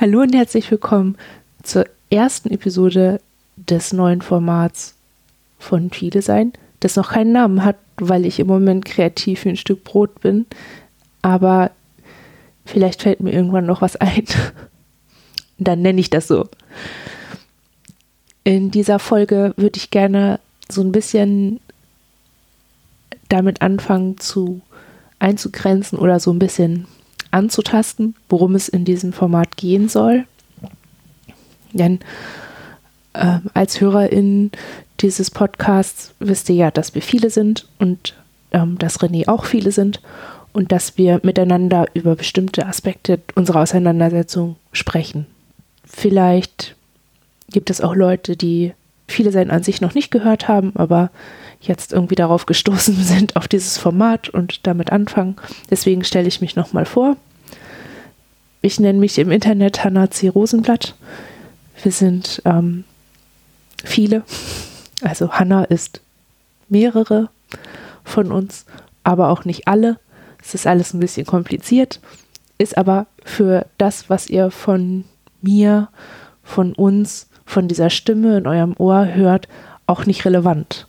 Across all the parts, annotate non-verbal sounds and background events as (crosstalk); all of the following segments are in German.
Hallo und herzlich willkommen zur ersten Episode des neuen Formats von Viele sein, das noch keinen Namen hat, weil ich im Moment kreativ wie ein Stück Brot bin. Aber vielleicht fällt mir irgendwann noch was ein. (laughs) Dann nenne ich das so. In dieser Folge würde ich gerne so ein bisschen damit anfangen zu einzugrenzen oder so ein bisschen anzutasten, worum es in diesem Format gehen soll. Denn äh, als Hörerin dieses Podcasts wisst ihr ja, dass wir viele sind und ähm, dass René auch viele sind und dass wir miteinander über bestimmte Aspekte unserer Auseinandersetzung sprechen. Vielleicht gibt es auch Leute, die viele sein an sich noch nicht gehört haben, aber jetzt irgendwie darauf gestoßen (laughs) sind, auf dieses Format und damit anfangen. Deswegen stelle ich mich nochmal vor. Ich nenne mich im Internet Hanna C. Rosenblatt. Wir sind ähm, viele. (laughs) Also Hanna ist mehrere von uns, aber auch nicht alle. Es ist alles ein bisschen kompliziert, ist aber für das, was ihr von mir, von uns, von dieser Stimme in eurem Ohr hört, auch nicht relevant.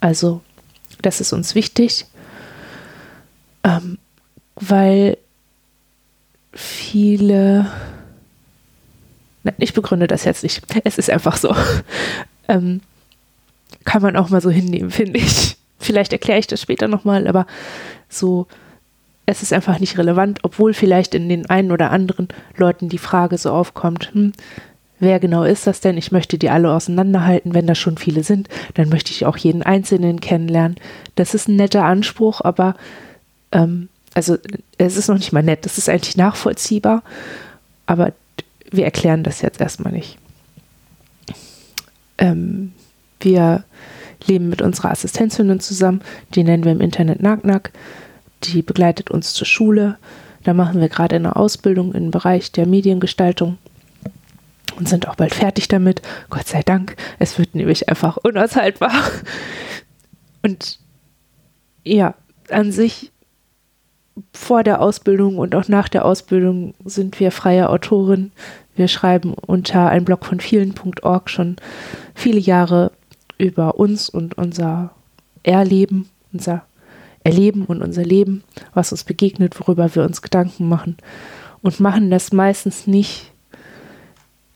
Also, das ist uns wichtig, ähm, weil viele. Nein, ich begründe das jetzt nicht. Es ist einfach so. (laughs) ähm, kann man auch mal so hinnehmen, finde ich. Vielleicht erkläre ich das später nochmal, aber so, es ist einfach nicht relevant, obwohl vielleicht in den einen oder anderen Leuten die Frage so aufkommt, hm, wer genau ist das denn? Ich möchte die alle auseinanderhalten. Wenn da schon viele sind, dann möchte ich auch jeden Einzelnen kennenlernen. Das ist ein netter Anspruch, aber ähm, also es ist noch nicht mal nett, das ist eigentlich nachvollziehbar, aber wir erklären das jetzt erstmal nicht. Ähm, wir leben mit unserer Assistenzhündin zusammen, die nennen wir im Internet Nack Die begleitet uns zur Schule. Da machen wir gerade eine Ausbildung im Bereich der Mediengestaltung und sind auch bald fertig damit. Gott sei Dank. Es wird nämlich einfach unaushaltbar. Und ja, an sich vor der Ausbildung und auch nach der Ausbildung sind wir freie Autorin. Wir schreiben unter ein Blog von vielen.org schon viele Jahre über uns und unser Erleben, unser Erleben und unser Leben, was uns begegnet, worüber wir uns Gedanken machen und machen das meistens nicht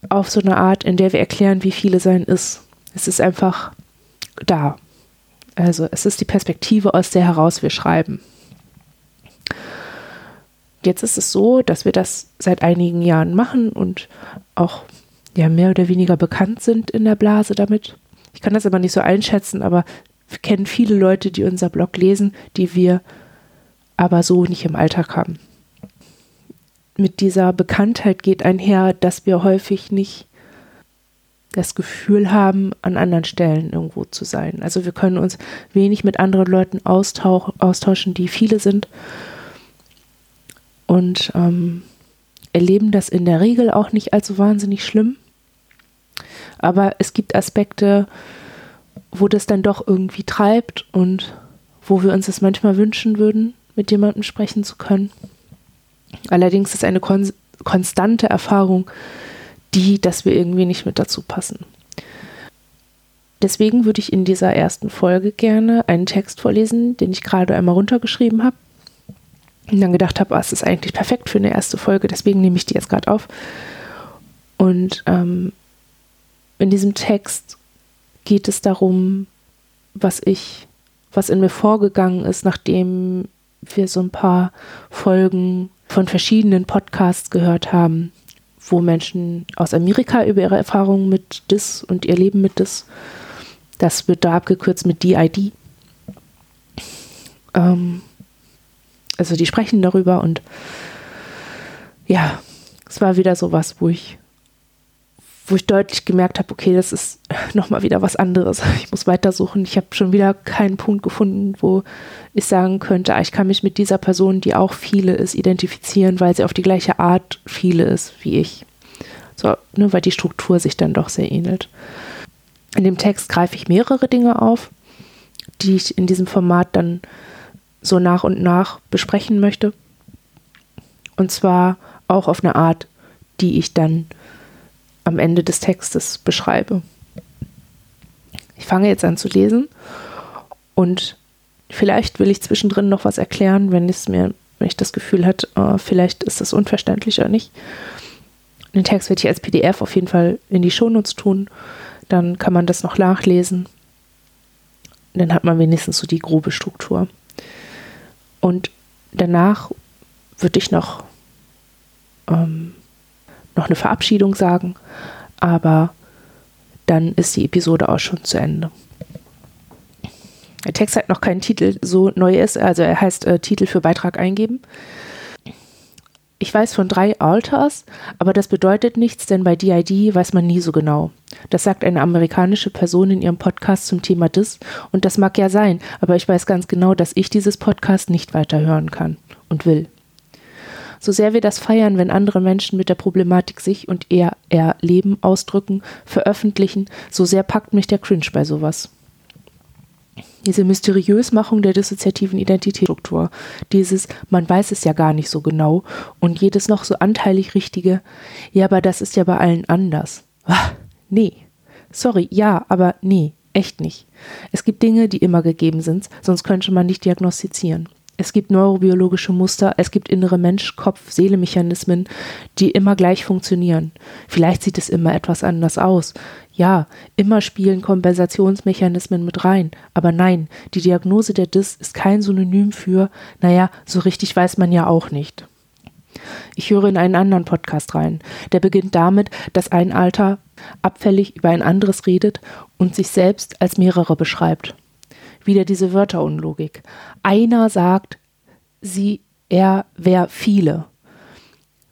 auf so eine Art, in der wir erklären, wie viele sein ist. Es ist einfach da. Also es ist die Perspektive, aus der heraus wir schreiben. Jetzt ist es so, dass wir das seit einigen Jahren machen und auch ja, mehr oder weniger bekannt sind in der Blase damit. Ich kann das aber nicht so einschätzen, aber wir kennen viele Leute, die unser Blog lesen, die wir aber so nicht im Alltag haben. Mit dieser Bekanntheit geht einher, dass wir häufig nicht das Gefühl haben, an anderen Stellen irgendwo zu sein. Also wir können uns wenig mit anderen Leuten austauschen, die viele sind und ähm, erleben das in der Regel auch nicht allzu wahnsinnig schlimm. Aber es gibt Aspekte, wo das dann doch irgendwie treibt und wo wir uns das manchmal wünschen würden, mit jemandem sprechen zu können. Allerdings ist eine kon konstante Erfahrung die, dass wir irgendwie nicht mit dazu passen. Deswegen würde ich in dieser ersten Folge gerne einen Text vorlesen, den ich gerade einmal runtergeschrieben habe und dann gedacht habe, oh, es ist eigentlich perfekt für eine erste Folge, deswegen nehme ich die jetzt gerade auf. Und ähm, in diesem Text geht es darum, was ich, was in mir vorgegangen ist, nachdem wir so ein paar Folgen von verschiedenen Podcasts gehört haben, wo Menschen aus Amerika über ihre Erfahrungen mit DIS und ihr Leben mit DIS, das wird da abgekürzt mit DID, ähm, also die sprechen darüber und ja, es war wieder so was, wo ich, wo ich deutlich gemerkt habe, okay, das ist (laughs) nochmal wieder was anderes. (laughs) Ich muss weitersuchen. Ich habe schon wieder keinen Punkt gefunden, wo ich sagen könnte, ah, ich kann mich mit dieser Person, die auch viele ist, identifizieren, weil sie auf die gleiche Art viele ist wie ich. So, ne, weil die Struktur sich dann doch sehr ähnelt. In dem Text greife ich mehrere Dinge auf, die ich in diesem Format dann so nach und nach besprechen möchte. Und zwar auch auf eine Art, die ich dann am Ende des Textes beschreibe. Ich fange jetzt an zu lesen und vielleicht will ich zwischendrin noch was erklären, wenn es mir, wenn ich das Gefühl hat, äh, vielleicht ist das unverständlich oder nicht. Den Text werde ich als PDF auf jeden Fall in die Shownotes tun. Dann kann man das noch nachlesen. Dann hat man wenigstens so die grobe Struktur. Und danach würde ich noch, ähm, noch eine Verabschiedung sagen, aber dann ist die Episode auch schon zu Ende. Der Text hat noch keinen Titel, so neu ist, also er heißt äh, Titel für Beitrag eingeben. Ich weiß von drei Alters, aber das bedeutet nichts, denn bei DID weiß man nie so genau. Das sagt eine amerikanische Person in ihrem Podcast zum Thema DIS und das mag ja sein, aber ich weiß ganz genau, dass ich dieses Podcast nicht weiter hören kann und will. So sehr wir das feiern, wenn andere Menschen mit der Problematik sich und eher ihr Leben ausdrücken, veröffentlichen, so sehr packt mich der Cringe bei sowas diese Mysteriösmachung der dissoziativen Identitätsstruktur, dieses man weiß es ja gar nicht so genau und jedes noch so anteilig richtige, ja, aber das ist ja bei allen anders. Ach, nee. Sorry, ja, aber nee, echt nicht. Es gibt Dinge, die immer gegeben sind, sonst könnte man nicht diagnostizieren. Es gibt neurobiologische Muster, es gibt innere Mensch-Kopf-Seele-Mechanismen, die immer gleich funktionieren. Vielleicht sieht es immer etwas anders aus. Ja, immer spielen Kompensationsmechanismen mit rein. Aber nein, die Diagnose der DIS ist kein Synonym für, naja, so richtig weiß man ja auch nicht. Ich höre in einen anderen Podcast rein. Der beginnt damit, dass ein Alter abfällig über ein anderes redet und sich selbst als mehrere beschreibt wieder diese Wörterunlogik. Einer sagt, sie, er, wer, viele.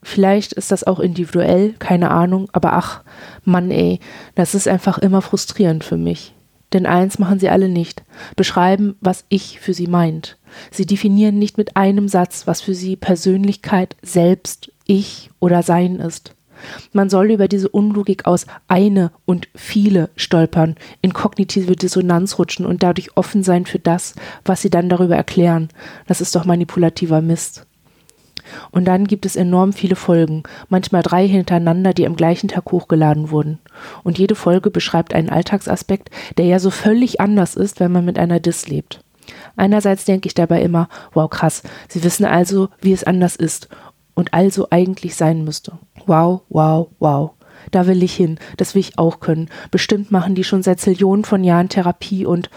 Vielleicht ist das auch individuell, keine Ahnung, aber ach, Mann ey, das ist einfach immer frustrierend für mich. Denn eins machen sie alle nicht, beschreiben, was ich für sie meint. Sie definieren nicht mit einem Satz, was für sie Persönlichkeit, Selbst, Ich oder Sein ist. Man soll über diese Unlogik aus eine und viele stolpern, in kognitive Dissonanz rutschen und dadurch offen sein für das, was sie dann darüber erklären. Das ist doch manipulativer Mist. Und dann gibt es enorm viele Folgen, manchmal drei hintereinander, die am gleichen Tag hochgeladen wurden. Und jede Folge beschreibt einen Alltagsaspekt, der ja so völlig anders ist, wenn man mit einer Dis lebt. Einerseits denke ich dabei immer, wow krass, sie wissen also, wie es anders ist und also eigentlich sein müsste. Wow, wow, wow. Da will ich hin, das will ich auch können. Bestimmt machen die schon seit Zillionen von Jahren Therapie und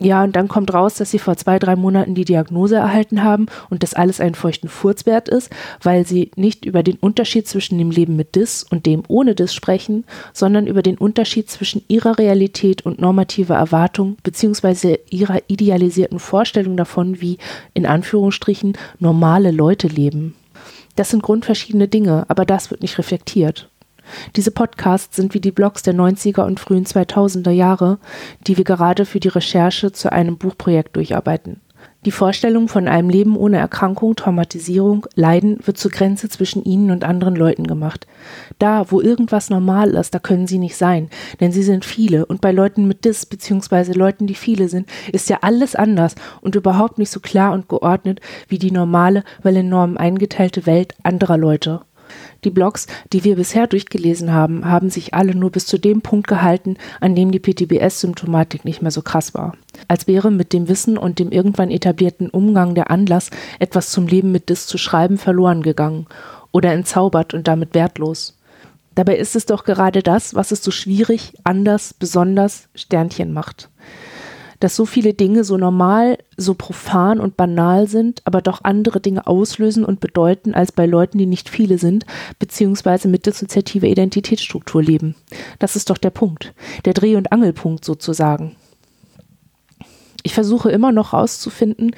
ja, und dann kommt raus, dass sie vor zwei, drei Monaten die Diagnose erhalten haben und das alles einen feuchten Furz wert ist, weil sie nicht über den Unterschied zwischen dem Leben mit Dis und dem ohne Dis sprechen, sondern über den Unterschied zwischen ihrer Realität und normativer Erwartung beziehungsweise ihrer idealisierten Vorstellung davon, wie in Anführungsstrichen normale Leute leben. Das sind grundverschiedene Dinge, aber das wird nicht reflektiert. Diese Podcasts sind wie die Blogs der 90er und frühen 2000er Jahre, die wir gerade für die Recherche zu einem Buchprojekt durcharbeiten. Die Vorstellung von einem Leben ohne Erkrankung, Traumatisierung, Leiden wird zur Grenze zwischen ihnen und anderen Leuten gemacht. Da, wo irgendwas normal ist, da können sie nicht sein, denn sie sind viele und bei Leuten mit Dis bzw. Leuten, die viele sind, ist ja alles anders und überhaupt nicht so klar und geordnet wie die normale, weil in Normen eingeteilte Welt anderer Leute. Die Blogs, die wir bisher durchgelesen haben, haben sich alle nur bis zu dem Punkt gehalten, an dem die PTBS-Symptomatik nicht mehr so krass war. Als wäre mit dem Wissen und dem irgendwann etablierten Umgang der Anlass, etwas zum Leben mit Dis zu schreiben, verloren gegangen oder entzaubert und damit wertlos. Dabei ist es doch gerade das, was es so schwierig, anders, besonders Sternchen macht dass so viele Dinge so normal, so profan und banal sind, aber doch andere Dinge auslösen und bedeuten als bei Leuten, die nicht viele sind, beziehungsweise mit dissoziativer Identitätsstruktur leben. Das ist doch der Punkt, der Dreh- und Angelpunkt sozusagen. Ich versuche immer noch herauszufinden,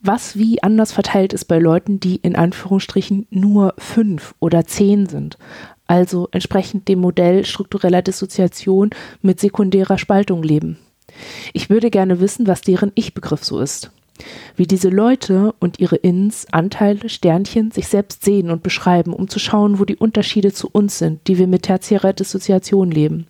was wie anders verteilt ist bei Leuten, die in Anführungsstrichen nur fünf oder zehn sind. Also entsprechend dem Modell struktureller Dissoziation mit sekundärer Spaltung leben. Ich würde gerne wissen, was deren Ich-Begriff so ist. Wie diese Leute und ihre Ins, Anteile, Sternchen sich selbst sehen und beschreiben, um zu schauen, wo die Unterschiede zu uns sind, die wir mit tertiärer Dissoziation leben.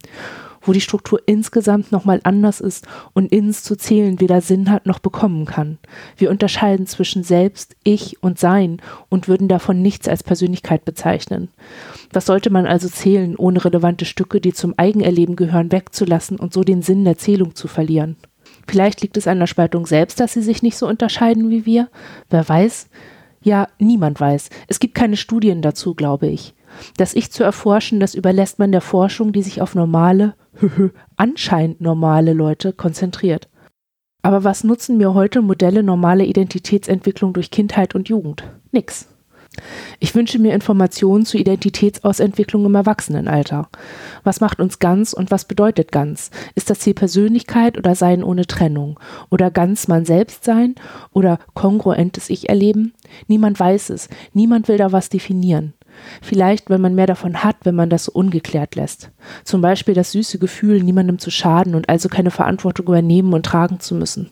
Wo die Struktur insgesamt nochmal anders ist und ins zu zählen weder Sinn hat noch bekommen kann. Wir unterscheiden zwischen Selbst, Ich und Sein und würden davon nichts als Persönlichkeit bezeichnen. Was sollte man also zählen, ohne relevante Stücke, die zum Eigenerleben gehören, wegzulassen und so den Sinn der Zählung zu verlieren? Vielleicht liegt es an der Spaltung selbst, dass sie sich nicht so unterscheiden wie wir. Wer weiß? Ja, niemand weiß. Es gibt keine Studien dazu, glaube ich. Das Ich zu erforschen, das überlässt man der Forschung, die sich auf normale, anscheinend normale Leute konzentriert. Aber was nutzen mir heute Modelle normale Identitätsentwicklung durch Kindheit und Jugend? Nix. Ich wünsche mir Informationen zu Identitätsausentwicklung im Erwachsenenalter. Was macht uns ganz und was bedeutet ganz? Ist das Ziel Persönlichkeit oder Sein ohne Trennung? Oder ganz man selbst sein? Oder kongruentes Ich erleben? Niemand weiß es. Niemand will da was definieren. Vielleicht, weil man mehr davon hat, wenn man das so ungeklärt lässt. Zum Beispiel das süße Gefühl, niemandem zu schaden und also keine Verantwortung übernehmen und tragen zu müssen.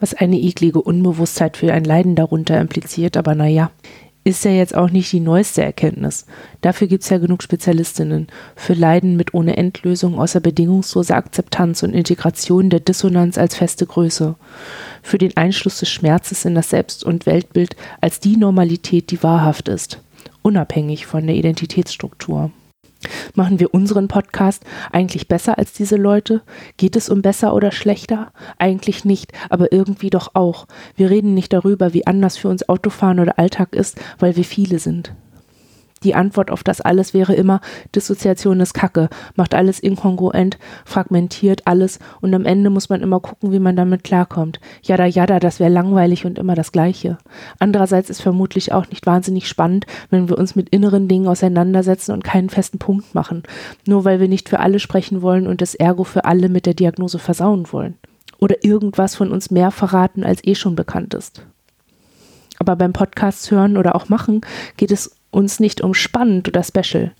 Was eine eklige Unbewusstheit für ein Leiden darunter impliziert, aber naja, ist ja jetzt auch nicht die neueste Erkenntnis. Dafür gibt es ja genug Spezialistinnen. Für Leiden mit ohne Endlösung außer bedingungsloser Akzeptanz und Integration der Dissonanz als feste Größe. Für den Einschluss des Schmerzes in das Selbst- und Weltbild als die Normalität, die wahrhaft ist unabhängig von der Identitätsstruktur. Machen wir unseren Podcast eigentlich besser als diese Leute? Geht es um besser oder schlechter? Eigentlich nicht, aber irgendwie doch auch. Wir reden nicht darüber, wie anders für uns Autofahren oder Alltag ist, weil wir viele sind. Die Antwort auf das alles wäre immer, Dissoziation ist Kacke, macht alles inkongruent, fragmentiert alles und am Ende muss man immer gucken, wie man damit klarkommt. Jada jada, das wäre langweilig und immer das Gleiche. Andererseits ist vermutlich auch nicht wahnsinnig spannend, wenn wir uns mit inneren Dingen auseinandersetzen und keinen festen Punkt machen, nur weil wir nicht für alle sprechen wollen und das Ergo für alle mit der Diagnose versauen wollen. Oder irgendwas von uns mehr verraten, als eh schon bekannt ist. Aber beim Podcast hören oder auch machen geht es uns nicht um spannend oder special.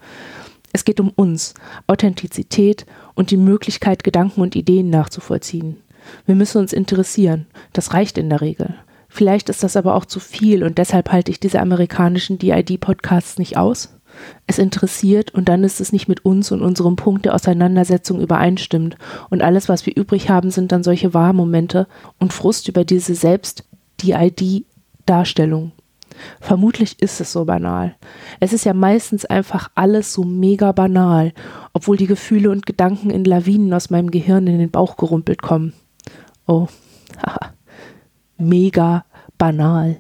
Es geht um uns, Authentizität und die Möglichkeit, Gedanken und Ideen nachzuvollziehen. Wir müssen uns interessieren. Das reicht in der Regel. Vielleicht ist das aber auch zu viel und deshalb halte ich diese amerikanischen DID-Podcasts nicht aus. Es interessiert und dann ist es nicht mit uns und unserem Punkt der Auseinandersetzung übereinstimmt und alles, was wir übrig haben, sind dann solche Wahrmomente und Frust über diese Selbst-DID-Darstellung. Vermutlich ist es so banal. Es ist ja meistens einfach alles so mega banal, obwohl die Gefühle und Gedanken in Lawinen aus meinem Gehirn in den Bauch gerumpelt kommen. Oh, (laughs) haha, mega banal.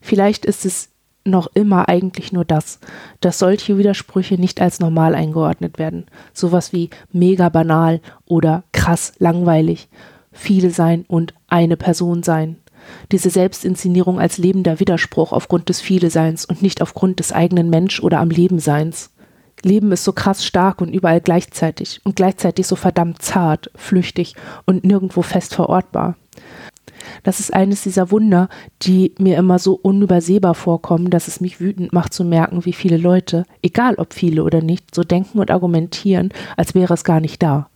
Vielleicht ist es noch immer eigentlich nur das, dass solche Widersprüche nicht als normal eingeordnet werden. Sowas wie mega banal oder krass langweilig, viele sein und eine Person sein diese Selbstinszenierung als lebender Widerspruch aufgrund des Vieleseins und nicht aufgrund des eigenen Mensch- oder am Lebenseins. Leben ist so krass stark und überall gleichzeitig und gleichzeitig so verdammt zart, flüchtig und nirgendwo fest verortbar. Das ist eines dieser Wunder, die mir immer so unübersehbar vorkommen, dass es mich wütend macht zu merken, wie viele Leute, egal ob viele oder nicht, so denken und argumentieren, als wäre es gar nicht da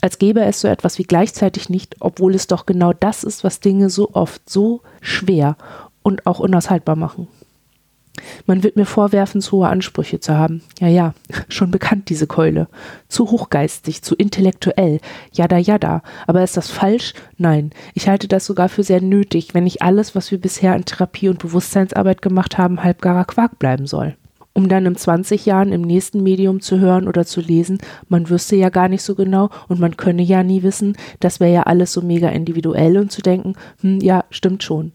als gäbe es so etwas wie gleichzeitig nicht, obwohl es doch genau das ist, was Dinge so oft so schwer und auch unaushaltbar machen. Man wird mir vorwerfen, zu hohe Ansprüche zu haben. Ja, ja, (laughs) schon bekannt diese Keule. Zu hochgeistig, zu intellektuell. Jada, jada. Aber ist das falsch? Nein. Ich halte das sogar für sehr nötig, wenn nicht alles, was wir bisher an Therapie und Bewusstseinsarbeit gemacht haben, halbgarer Quark bleiben soll um dann in 20 Jahren im nächsten Medium zu hören oder zu lesen, man wüsste ja gar nicht so genau und man könne ja nie wissen, das wäre ja alles so mega individuell und zu denken, hm, ja, stimmt schon.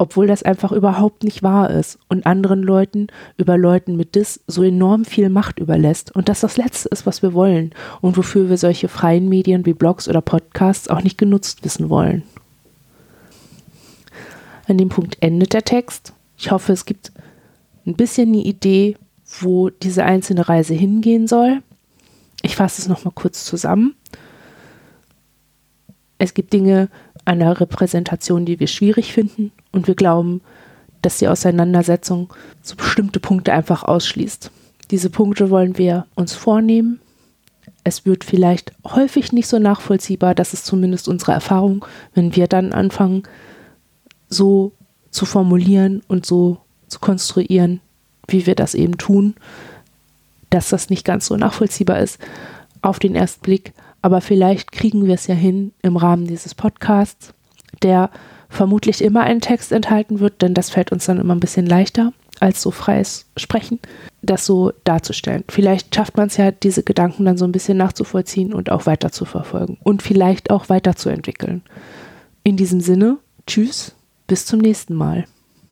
Obwohl das einfach überhaupt nicht wahr ist und anderen Leuten über Leuten mit Dis so enorm viel Macht überlässt und das das Letzte ist, was wir wollen und wofür wir solche freien Medien wie Blogs oder Podcasts auch nicht genutzt wissen wollen. An dem Punkt endet der Text. Ich hoffe, es gibt ein bisschen eine Idee, wo diese einzelne Reise hingehen soll. Ich fasse es nochmal kurz zusammen. Es gibt Dinge an der Repräsentation, die wir schwierig finden und wir glauben, dass die Auseinandersetzung so bestimmte Punkte einfach ausschließt. Diese Punkte wollen wir uns vornehmen. Es wird vielleicht häufig nicht so nachvollziehbar, das ist zumindest unsere Erfahrung, wenn wir dann anfangen, so zu formulieren und so zu konstruieren, wie wir das eben tun, dass das nicht ganz so nachvollziehbar ist. auf den ersten Blick, aber vielleicht kriegen wir es ja hin im Rahmen dieses Podcasts, der vermutlich immer einen Text enthalten wird, denn das fällt uns dann immer ein bisschen leichter als so freies Sprechen, das so darzustellen. Vielleicht schafft man es ja, diese Gedanken dann so ein bisschen nachzuvollziehen und auch weiter zu verfolgen und vielleicht auch weiterzuentwickeln. In diesem Sinne, tschüss, bis zum nächsten Mal.